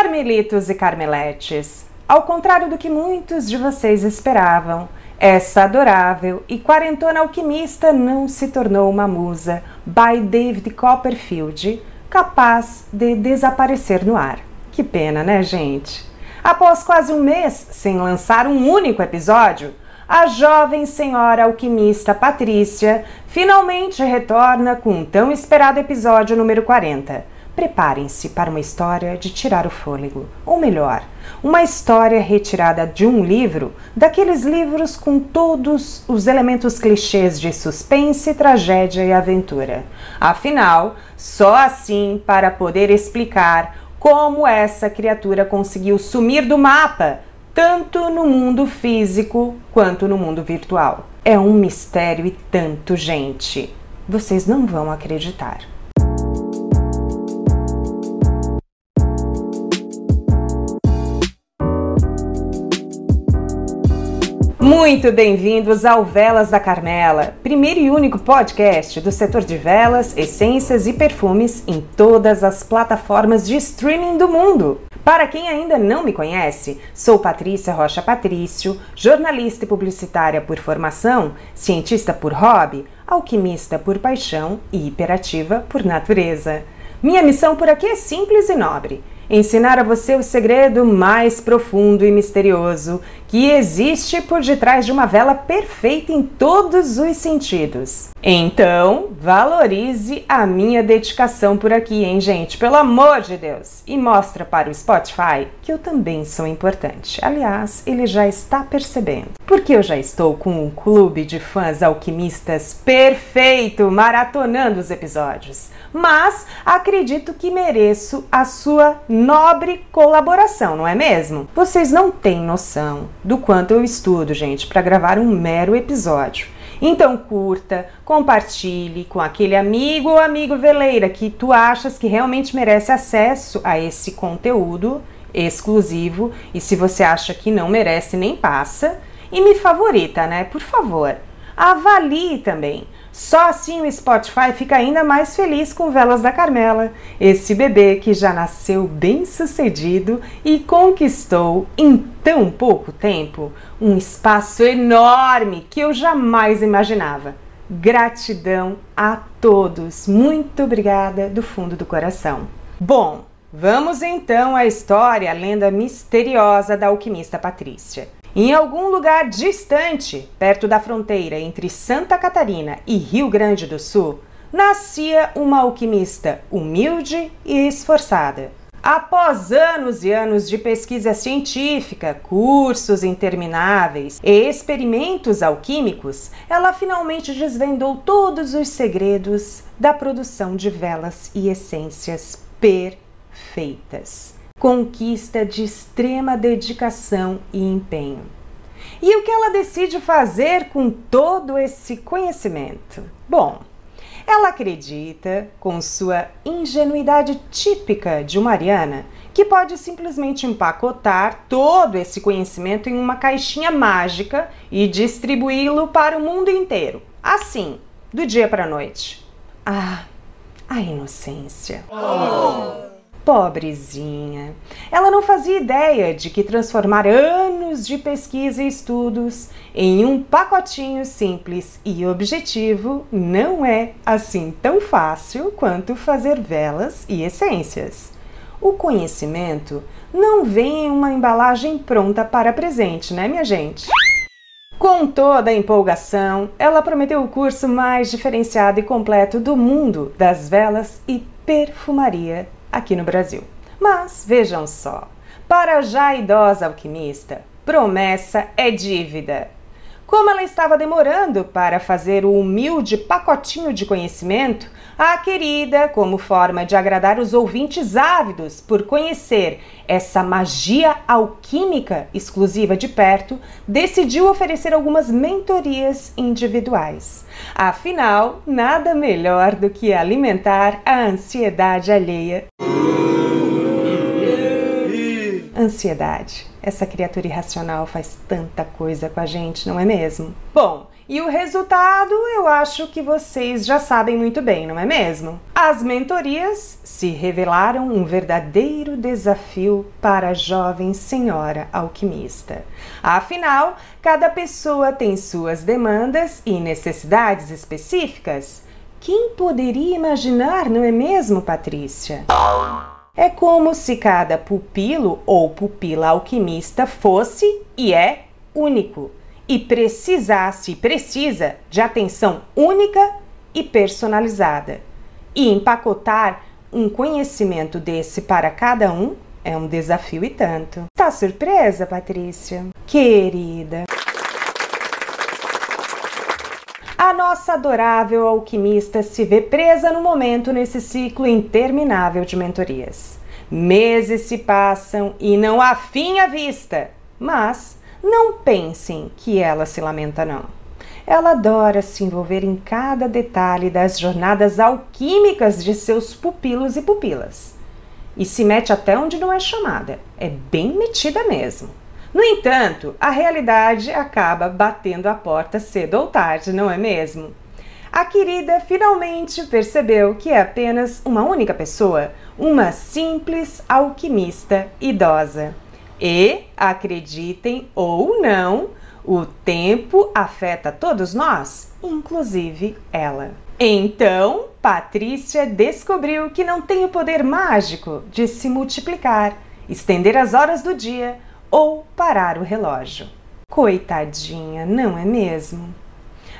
Carmelitos e Carmeletes, ao contrário do que muitos de vocês esperavam, essa adorável e quarentona alquimista não se tornou uma musa by David Copperfield capaz de desaparecer no ar. Que pena, né, gente? Após quase um mês sem lançar um único episódio, a jovem senhora alquimista Patrícia finalmente retorna com o tão esperado episódio número 40. Preparem-se para uma história de tirar o fôlego, ou melhor, uma história retirada de um livro, daqueles livros com todos os elementos clichês de suspense, tragédia e aventura. Afinal, só assim para poder explicar como essa criatura conseguiu sumir do mapa tanto no mundo físico quanto no mundo virtual. É um mistério e tanto, gente. Vocês não vão acreditar. Muito bem-vindos ao Velas da Carmela, primeiro e único podcast do setor de velas, essências e perfumes em todas as plataformas de streaming do mundo. Para quem ainda não me conhece, sou Patrícia Rocha Patrício, jornalista e publicitária por formação, cientista por hobby, alquimista por paixão e hiperativa por natureza. Minha missão por aqui é simples e nobre ensinar a você o segredo mais profundo e misterioso que existe por detrás de uma vela perfeita em todos os sentidos. Então, valorize a minha dedicação por aqui, hein, gente? Pelo amor de Deus! E mostra para o Spotify que eu também sou importante. Aliás, ele já está percebendo. Porque eu já estou com um clube de fãs alquimistas perfeito, maratonando os episódios. Mas acredito que mereço a sua nobre colaboração, não é mesmo? Vocês não têm noção do quanto eu estudo, gente, para gravar um mero episódio. Então curta, compartilhe com aquele amigo ou amigo veleira que tu achas que realmente merece acesso a esse conteúdo exclusivo e se você acha que não merece nem passa e me favorita, né? Por favor. Avalie também. Só assim o Spotify fica ainda mais feliz com Velas da Carmela, esse bebê que já nasceu bem sucedido e conquistou em tão pouco tempo um espaço enorme que eu jamais imaginava. Gratidão a todos, muito obrigada do fundo do coração. Bom, vamos então à história, a lenda misteriosa da alquimista Patrícia. Em algum lugar distante, perto da fronteira entre Santa Catarina e Rio Grande do Sul, nascia uma alquimista humilde e esforçada. Após anos e anos de pesquisa científica, cursos intermináveis e experimentos alquímicos, ela finalmente desvendou todos os segredos da produção de velas e essências perfeitas conquista de extrema dedicação e empenho. E o que ela decide fazer com todo esse conhecimento? Bom, ela acredita, com sua ingenuidade típica de uma ariana, que pode simplesmente empacotar todo esse conhecimento em uma caixinha mágica e distribuí-lo para o mundo inteiro. Assim, do dia para a noite. Ah, a inocência. Oh. Pobrezinha. Ela não fazia ideia de que transformar anos de pesquisa e estudos em um pacotinho simples e objetivo não é assim tão fácil quanto fazer velas e essências. O conhecimento não vem em uma embalagem pronta para presente, né, minha gente? Com toda a empolgação, ela prometeu o curso mais diferenciado e completo do mundo das velas e perfumaria aqui no Brasil. Mas vejam só, para já idosa alquimista, promessa é dívida. Como ela estava demorando para fazer o humilde pacotinho de conhecimento, a querida, como forma de agradar os ouvintes ávidos por conhecer essa magia alquímica exclusiva de perto, decidiu oferecer algumas mentorias individuais. Afinal, nada melhor do que alimentar a ansiedade alheia. Ansiedade essa criatura irracional faz tanta coisa com a gente, não é mesmo? Bom, E o resultado eu acho que vocês já sabem muito bem, não é mesmo? As mentorias se revelaram um verdadeiro desafio para a jovem senhora alquimista. Afinal, cada pessoa tem suas demandas e necessidades específicas. Quem poderia imaginar, não é mesmo, Patrícia? É como se cada pupilo ou pupila alquimista fosse e é único e precisasse, precisa de atenção única e personalizada. E empacotar um conhecimento desse para cada um é um desafio e tanto. Está surpresa, Patrícia? Querida. A nossa adorável alquimista se vê presa no momento nesse ciclo interminável de mentorias. Meses se passam e não há fim à vista, mas não pensem que ela se lamenta, não. Ela adora se envolver em cada detalhe das jornadas alquímicas de seus pupilos e pupilas. E se mete até onde não é chamada. É bem metida mesmo. No entanto, a realidade acaba batendo a porta cedo ou tarde, não é mesmo? A querida finalmente percebeu que é apenas uma única pessoa, uma simples alquimista idosa. E, acreditem ou não, o tempo afeta todos nós, inclusive ela. Então, Patrícia descobriu que não tem o poder mágico de se multiplicar, estender as horas do dia ou parar o relógio. Coitadinha, não é mesmo?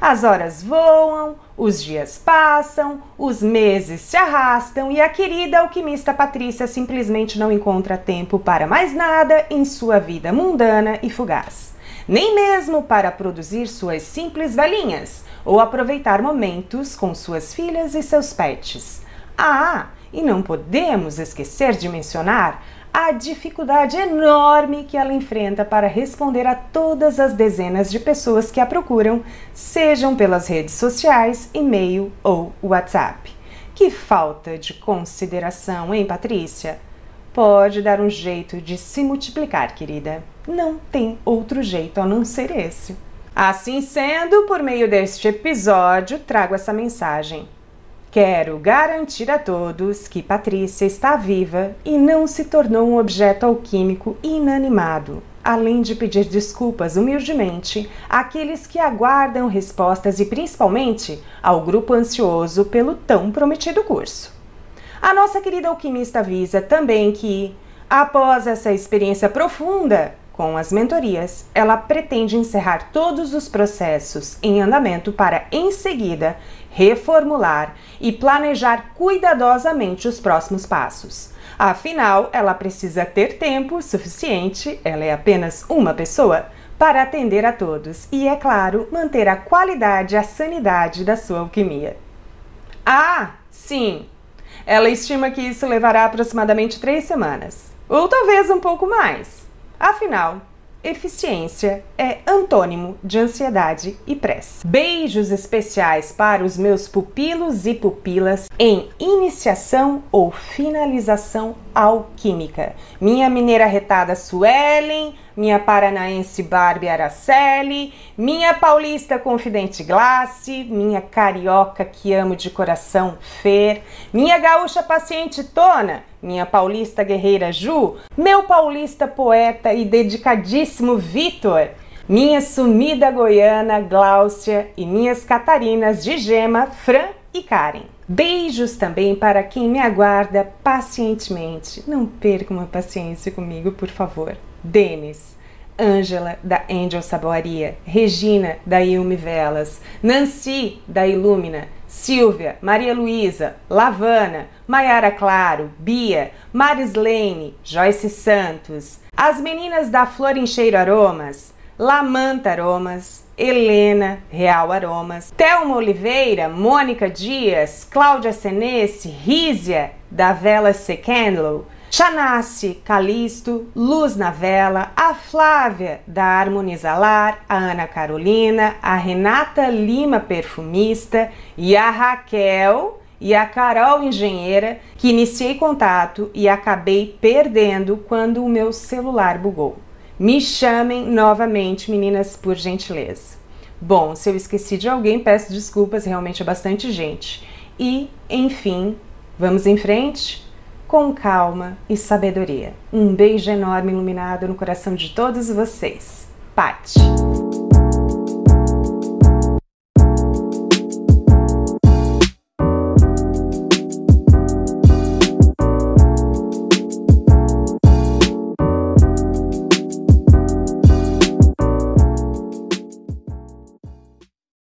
As horas voam, os dias passam, os meses se arrastam e a querida alquimista Patrícia simplesmente não encontra tempo para mais nada em sua vida mundana e fugaz. Nem mesmo para produzir suas simples velhinhas ou aproveitar momentos com suas filhas e seus pets. Ah, e não podemos esquecer de mencionar a dificuldade enorme que ela enfrenta para responder a todas as dezenas de pessoas que a procuram, sejam pelas redes sociais, e-mail ou WhatsApp. Que falta de consideração, hein, Patrícia? Pode dar um jeito de se multiplicar, querida. Não tem outro jeito a não ser esse. Assim sendo, por meio deste episódio, trago essa mensagem. Quero garantir a todos que Patrícia está viva e não se tornou um objeto alquímico inanimado, além de pedir desculpas humildemente àqueles que aguardam respostas e principalmente ao grupo ansioso pelo tão prometido curso. A nossa querida alquimista avisa também que, após essa experiência profunda com as mentorias, ela pretende encerrar todos os processos em andamento para, em seguida, reformular e planejar cuidadosamente os próximos passos. Afinal, ela precisa ter tempo suficiente, ela é apenas uma pessoa, para atender a todos e, é claro, manter a qualidade e a sanidade da sua alquimia. Ah, sim! Ela estima que isso levará aproximadamente três semanas, ou talvez um pouco mais. Afinal, eficiência é antônimo de ansiedade e pressa. Beijos especiais para os meus pupilos e pupilas em iniciação ou finalização alquímica. Minha mineira retada Suelen, minha paranaense Barbie Araceli, minha paulista confidente Glace, minha carioca que amo de coração Fer, minha gaúcha paciente Tona, minha paulista guerreira Ju, meu paulista poeta e dedicadíssimo Vitor, minha sumida goiana Gláucia e minhas catarinas de Gema, Fran e Karen. Beijos também para quem me aguarda pacientemente. Não percam a paciência comigo, por favor. Denis, Ângela, da Angel Saboaria, Regina, da Ilme Velas, Nancy, da Ilumina, Silvia, Maria Luísa, Lavana, Maiara Claro, Bia, Marislene, Joyce Santos, as meninas da Flor em Cheiro Aromas, Lamanta Aromas, Helena, Real Aromas, Thelma Oliveira, Mônica Dias, Cláudia Senesse, Rízia, da Vela Chanace, Calisto, Luz na Vela, a Flávia, da Harmonizalar, a Ana Carolina, a Renata Lima, perfumista, e a Raquel e a Carol, engenheira, que iniciei contato e acabei perdendo quando o meu celular bugou. Me chamem novamente, meninas, por gentileza. Bom, se eu esqueci de alguém, peço desculpas, realmente é bastante gente. E, enfim, vamos em frente? Com calma e sabedoria. Um beijo enorme iluminado no coração de todos vocês. Pati.